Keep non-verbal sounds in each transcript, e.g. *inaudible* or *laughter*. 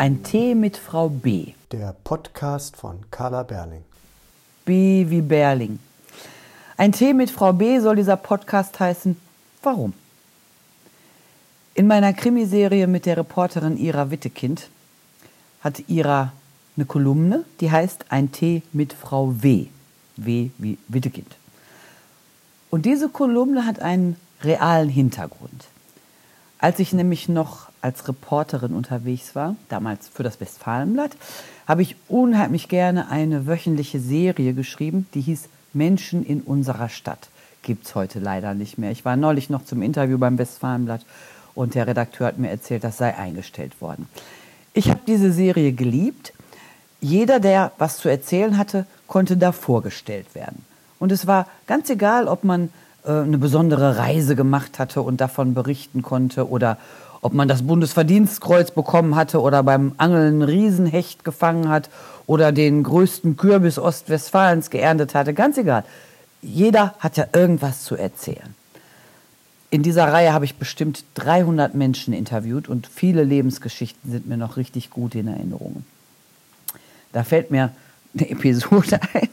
Ein Tee mit Frau B. Der Podcast von Carla Berling. B wie Berling. Ein Tee mit Frau B soll dieser Podcast heißen. Warum? In meiner Krimiserie mit der Reporterin Ira Wittekind hat Ira eine Kolumne, die heißt Ein Tee mit Frau W. W wie Wittekind. Und diese Kolumne hat einen realen Hintergrund. Als ich nämlich noch als Reporterin unterwegs war, damals für das Westfalenblatt, habe ich unheimlich gerne eine wöchentliche Serie geschrieben, die hieß Menschen in unserer Stadt. Gibt es heute leider nicht mehr. Ich war neulich noch zum Interview beim Westfalenblatt und der Redakteur hat mir erzählt, das sei eingestellt worden. Ich habe diese Serie geliebt. Jeder, der was zu erzählen hatte, konnte da vorgestellt werden. Und es war ganz egal, ob man äh, eine besondere Reise gemacht hatte und davon berichten konnte oder ob man das Bundesverdienstkreuz bekommen hatte oder beim Angeln Riesenhecht gefangen hat oder den größten Kürbis Ostwestfalens geerntet hatte, ganz egal. Jeder hat ja irgendwas zu erzählen. In dieser Reihe habe ich bestimmt 300 Menschen interviewt und viele Lebensgeschichten sind mir noch richtig gut in Erinnerung. Da fällt mir eine *laughs* Episode ein.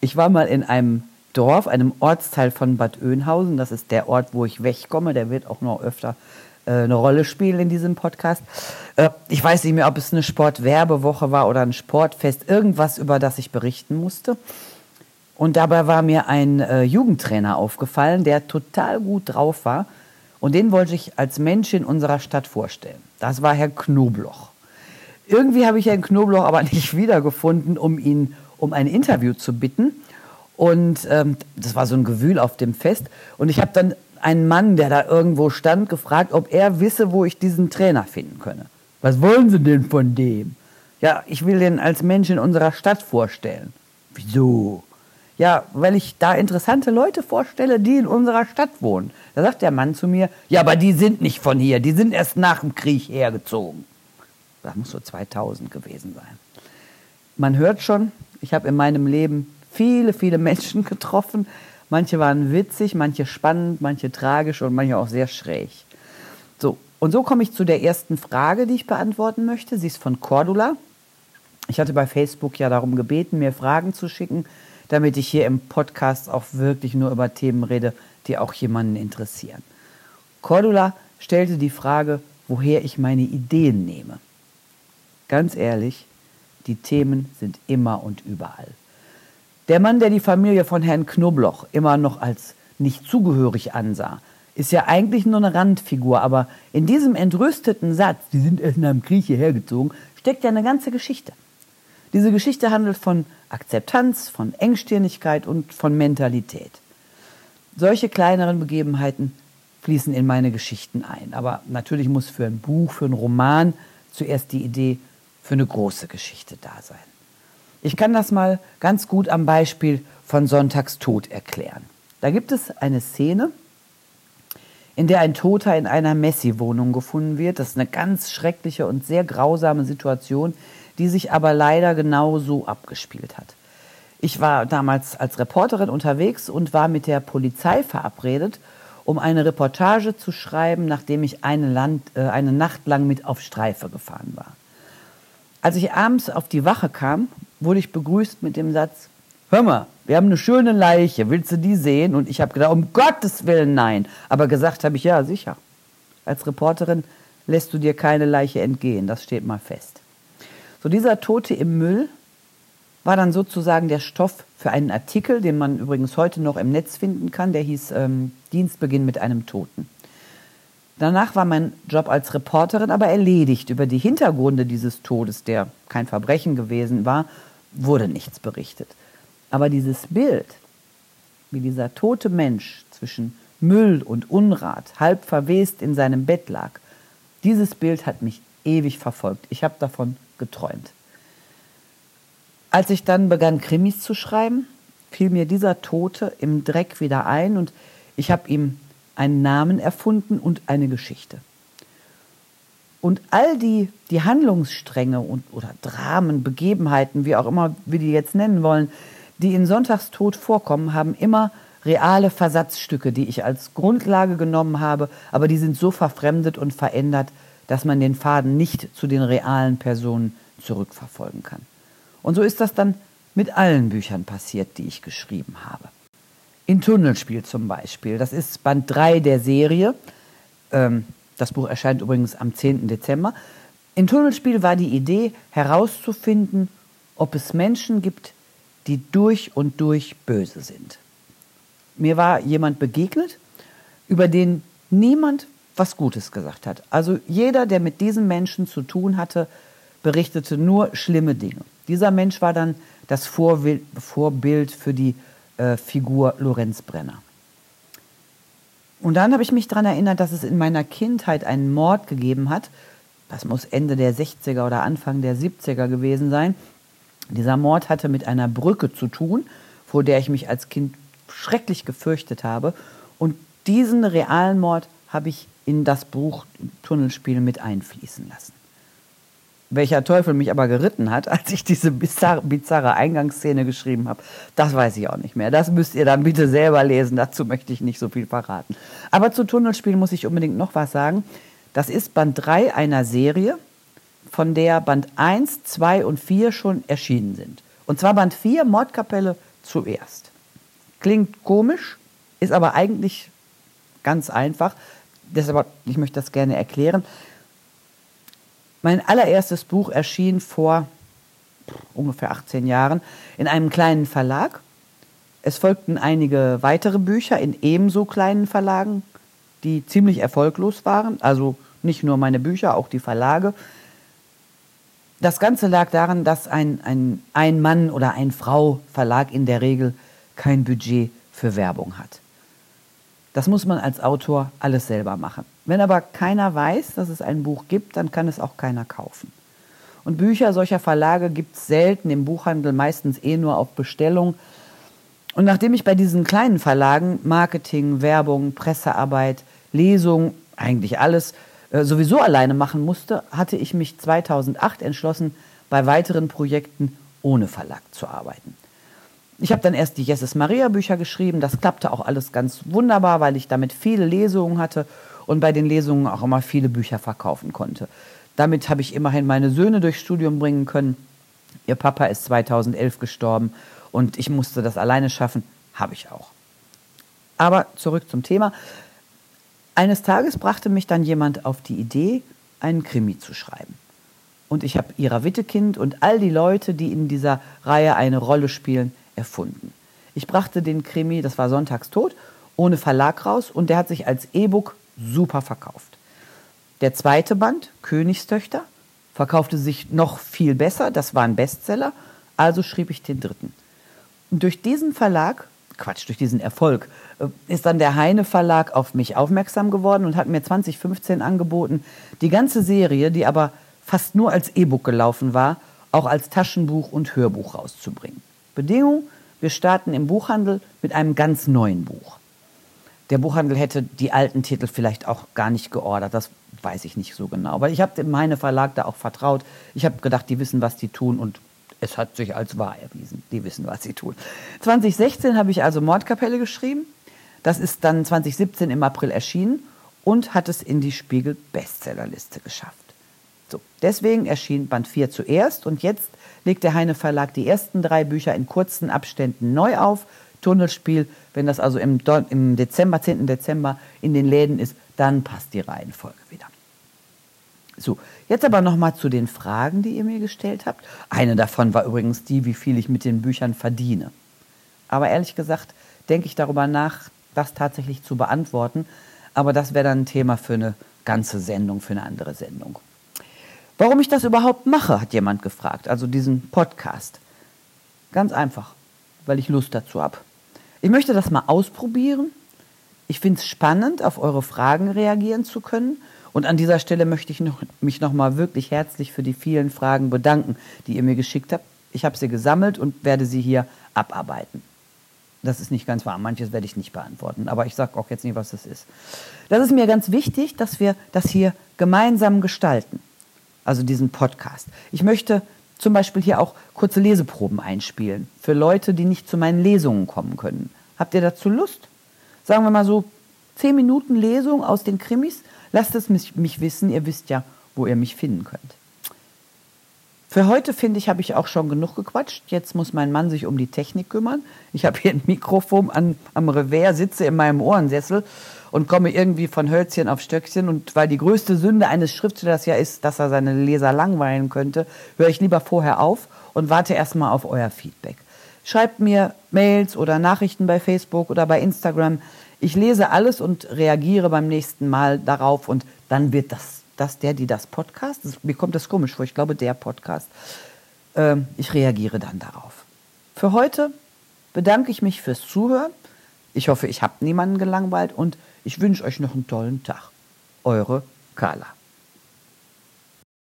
Ich war mal in einem Dorf, einem Ortsteil von Bad Oeynhausen. Das ist der Ort, wo ich wegkomme. Der wird auch noch öfter eine Rolle spielen in diesem Podcast. Äh, ich weiß nicht mehr, ob es eine Sportwerbewoche war oder ein Sportfest, irgendwas, über das ich berichten musste. Und dabei war mir ein äh, Jugendtrainer aufgefallen, der total gut drauf war. Und den wollte ich als Mensch in unserer Stadt vorstellen. Das war Herr Knobloch. Irgendwie habe ich Herrn Knobloch aber *laughs* nicht wiedergefunden, um ihn um ein Interview zu bitten. Und ähm, das war so ein Gewühl auf dem Fest. Und ich habe dann einen Mann, der da irgendwo stand, gefragt, ob er wisse, wo ich diesen Trainer finden könne. Was wollen Sie denn von dem? Ja, ich will den als Mensch in unserer Stadt vorstellen. Wieso? Ja, weil ich da interessante Leute vorstelle, die in unserer Stadt wohnen. Da sagt der Mann zu mir, ja, aber die sind nicht von hier, die sind erst nach dem Krieg hergezogen. Das muss so 2000 gewesen sein. Man hört schon, ich habe in meinem Leben viele, viele Menschen getroffen. Manche waren witzig, manche spannend, manche tragisch und manche auch sehr schräg. So, und so komme ich zu der ersten Frage, die ich beantworten möchte. Sie ist von Cordula. Ich hatte bei Facebook ja darum gebeten, mir Fragen zu schicken, damit ich hier im Podcast auch wirklich nur über Themen rede, die auch jemanden interessieren. Cordula stellte die Frage, woher ich meine Ideen nehme. Ganz ehrlich, die Themen sind immer und überall. Der Mann, der die Familie von Herrn Knobloch immer noch als nicht zugehörig ansah, ist ja eigentlich nur eine Randfigur, aber in diesem entrüsteten Satz, die sind erst nach dem Krieg hierher gezogen, steckt ja eine ganze Geschichte. Diese Geschichte handelt von Akzeptanz, von Engstirnigkeit und von Mentalität. Solche kleineren Begebenheiten fließen in meine Geschichten ein. Aber natürlich muss für ein Buch, für einen Roman zuerst die Idee für eine große Geschichte da sein. Ich kann das mal ganz gut am Beispiel von Sonntagstod erklären. Da gibt es eine Szene, in der ein Toter in einer Messi-Wohnung gefunden wird. Das ist eine ganz schreckliche und sehr grausame Situation, die sich aber leider genau so abgespielt hat. Ich war damals als Reporterin unterwegs und war mit der Polizei verabredet, um eine Reportage zu schreiben, nachdem ich eine, Land, äh, eine Nacht lang mit auf Streife gefahren war. Als ich abends auf die Wache kam, wurde ich begrüßt mit dem Satz, hör mal, wir haben eine schöne Leiche, willst du die sehen? Und ich habe gedacht, um Gottes Willen nein. Aber gesagt habe ich, ja, sicher. Als Reporterin lässt du dir keine Leiche entgehen, das steht mal fest. So dieser Tote im Müll war dann sozusagen der Stoff für einen Artikel, den man übrigens heute noch im Netz finden kann, der hieß ähm, Dienstbeginn mit einem Toten. Danach war mein Job als Reporterin aber erledigt. Über die Hintergründe dieses Todes, der kein Verbrechen gewesen war, wurde nichts berichtet. Aber dieses Bild, wie dieser tote Mensch zwischen Müll und Unrat halb verwest in seinem Bett lag, dieses Bild hat mich ewig verfolgt. Ich habe davon geträumt. Als ich dann begann, Krimis zu schreiben, fiel mir dieser Tote im Dreck wieder ein und ich habe ihm einen Namen erfunden und eine Geschichte. Und all die, die Handlungsstränge und, oder Dramen, Begebenheiten, wie auch immer wir die jetzt nennen wollen, die in Sonntagstod vorkommen, haben immer reale Versatzstücke, die ich als Grundlage genommen habe, aber die sind so verfremdet und verändert, dass man den Faden nicht zu den realen Personen zurückverfolgen kann. Und so ist das dann mit allen Büchern passiert, die ich geschrieben habe. In Tunnelspiel zum Beispiel, das ist Band 3 der Serie. Ähm, das Buch erscheint übrigens am 10. Dezember. In Tunnelspiel war die Idee herauszufinden, ob es Menschen gibt, die durch und durch böse sind. Mir war jemand begegnet, über den niemand was Gutes gesagt hat. Also jeder, der mit diesen Menschen zu tun hatte, berichtete nur schlimme Dinge. Dieser Mensch war dann das Vorbild für die äh, Figur Lorenz Brenner. Und dann habe ich mich daran erinnert, dass es in meiner Kindheit einen Mord gegeben hat. Das muss Ende der 60er oder Anfang der 70er gewesen sein. Dieser Mord hatte mit einer Brücke zu tun, vor der ich mich als Kind schrecklich gefürchtet habe. Und diesen realen Mord habe ich in das Buch Tunnelspiel mit einfließen lassen. Welcher Teufel mich aber geritten hat, *laughs* als ich diese bizarre, bizarre Eingangsszene geschrieben habe, das weiß ich auch nicht mehr. Das müsst ihr dann bitte selber lesen. Dazu möchte ich nicht so viel verraten. Aber zu Tunnelspiel muss ich unbedingt noch was sagen. Das ist Band 3 einer Serie, von der Band 1, 2 und 4 schon erschienen sind. Und zwar Band 4, Mordkapelle zuerst. Klingt komisch, ist aber eigentlich ganz einfach. Deshalb, ich möchte das gerne erklären. Mein allererstes Buch erschien vor ungefähr 18 Jahren in einem kleinen Verlag. Es folgten einige weitere Bücher in ebenso kleinen Verlagen, die ziemlich erfolglos waren. Also nicht nur meine Bücher, auch die Verlage. Das Ganze lag daran, dass ein, ein Ein-Mann- oder Ein-Frau-Verlag in der Regel kein Budget für Werbung hat. Das muss man als Autor alles selber machen. Wenn aber keiner weiß, dass es ein Buch gibt, dann kann es auch keiner kaufen. Und Bücher solcher Verlage gibt es selten im Buchhandel, meistens eh nur auf Bestellung. Und nachdem ich bei diesen kleinen Verlagen Marketing, Werbung, Pressearbeit, Lesung, eigentlich alles äh, sowieso alleine machen musste, hatte ich mich 2008 entschlossen, bei weiteren Projekten ohne Verlag zu arbeiten. Ich habe dann erst die Jesus Maria Bücher geschrieben. Das klappte auch alles ganz wunderbar, weil ich damit viele Lesungen hatte und bei den Lesungen auch immer viele Bücher verkaufen konnte. Damit habe ich immerhin meine Söhne durchs Studium bringen können. Ihr Papa ist 2011 gestorben und ich musste das alleine schaffen. Habe ich auch. Aber zurück zum Thema. Eines Tages brachte mich dann jemand auf die Idee, einen Krimi zu schreiben. Und ich habe Ira Wittekind und all die Leute, die in dieser Reihe eine Rolle spielen, erfunden. Ich brachte den Krimi, das war Sonntags tot, ohne Verlag raus und der hat sich als E-Book super verkauft. Der zweite Band, Königstöchter, verkaufte sich noch viel besser, das war ein Bestseller, also schrieb ich den dritten. Und durch diesen Verlag, Quatsch, durch diesen Erfolg, äh, ist dann der Heine Verlag auf mich aufmerksam geworden und hat mir 2015 angeboten, die ganze Serie, die aber fast nur als E-Book gelaufen war, auch als Taschenbuch und Hörbuch rauszubringen. Bedingung, wir starten im Buchhandel mit einem ganz neuen Buch. Der Buchhandel hätte die alten Titel vielleicht auch gar nicht geordert, das weiß ich nicht so genau. Aber ich habe dem Verlag da auch vertraut. Ich habe gedacht, die wissen, was die tun und es hat sich als wahr erwiesen. Die wissen, was sie tun. 2016 habe ich also Mordkapelle geschrieben. Das ist dann 2017 im April erschienen und hat es in die Spiegel Bestsellerliste geschafft. So, deswegen erschien Band 4 zuerst und jetzt legt der Heine Verlag die ersten drei Bücher in kurzen Abständen neu auf. Tunnelspiel, wenn das also im, Dezember, 10. Dezember in den Läden ist, dann passt die Reihenfolge wieder. So, jetzt aber nochmal zu den Fragen, die ihr mir gestellt habt. Eine davon war übrigens die, wie viel ich mit den Büchern verdiene. Aber ehrlich gesagt denke ich darüber nach, das tatsächlich zu beantworten. Aber das wäre dann ein Thema für eine ganze Sendung, für eine andere Sendung. Warum ich das überhaupt mache, hat jemand gefragt, also diesen Podcast. Ganz einfach, weil ich Lust dazu habe. Ich möchte das mal ausprobieren. Ich finde es spannend, auf eure Fragen reagieren zu können. Und an dieser Stelle möchte ich noch, mich nochmal wirklich herzlich für die vielen Fragen bedanken, die ihr mir geschickt habt. Ich habe sie gesammelt und werde sie hier abarbeiten. Das ist nicht ganz wahr. Manches werde ich nicht beantworten. Aber ich sage auch jetzt nicht, was das ist. Das ist mir ganz wichtig, dass wir das hier gemeinsam gestalten also diesen Podcast. Ich möchte zum Beispiel hier auch kurze Leseproben einspielen für Leute, die nicht zu meinen Lesungen kommen können. Habt ihr dazu Lust? Sagen wir mal so zehn Minuten Lesung aus den Krimis. Lasst es mich, mich wissen. Ihr wisst ja, wo ihr mich finden könnt. Für heute, finde ich, habe ich auch schon genug gequatscht. Jetzt muss mein Mann sich um die Technik kümmern. Ich habe hier ein Mikrofon an, am Revers, sitze in meinem Ohrensessel und komme irgendwie von Hölzchen auf Stöckchen. Und weil die größte Sünde eines Schriftstellers ja ist, dass er seine Leser langweilen könnte, höre ich lieber vorher auf und warte erstmal auf euer Feedback. Schreibt mir Mails oder Nachrichten bei Facebook oder bei Instagram. Ich lese alles und reagiere beim nächsten Mal darauf und dann wird das, das der, die das Podcast, das, mir kommt das komisch vor, ich glaube der Podcast, ähm, ich reagiere dann darauf. Für heute bedanke ich mich fürs Zuhören. Ich hoffe, ich habe niemanden gelangweilt und ich wünsche euch noch einen tollen Tag. Eure Carla.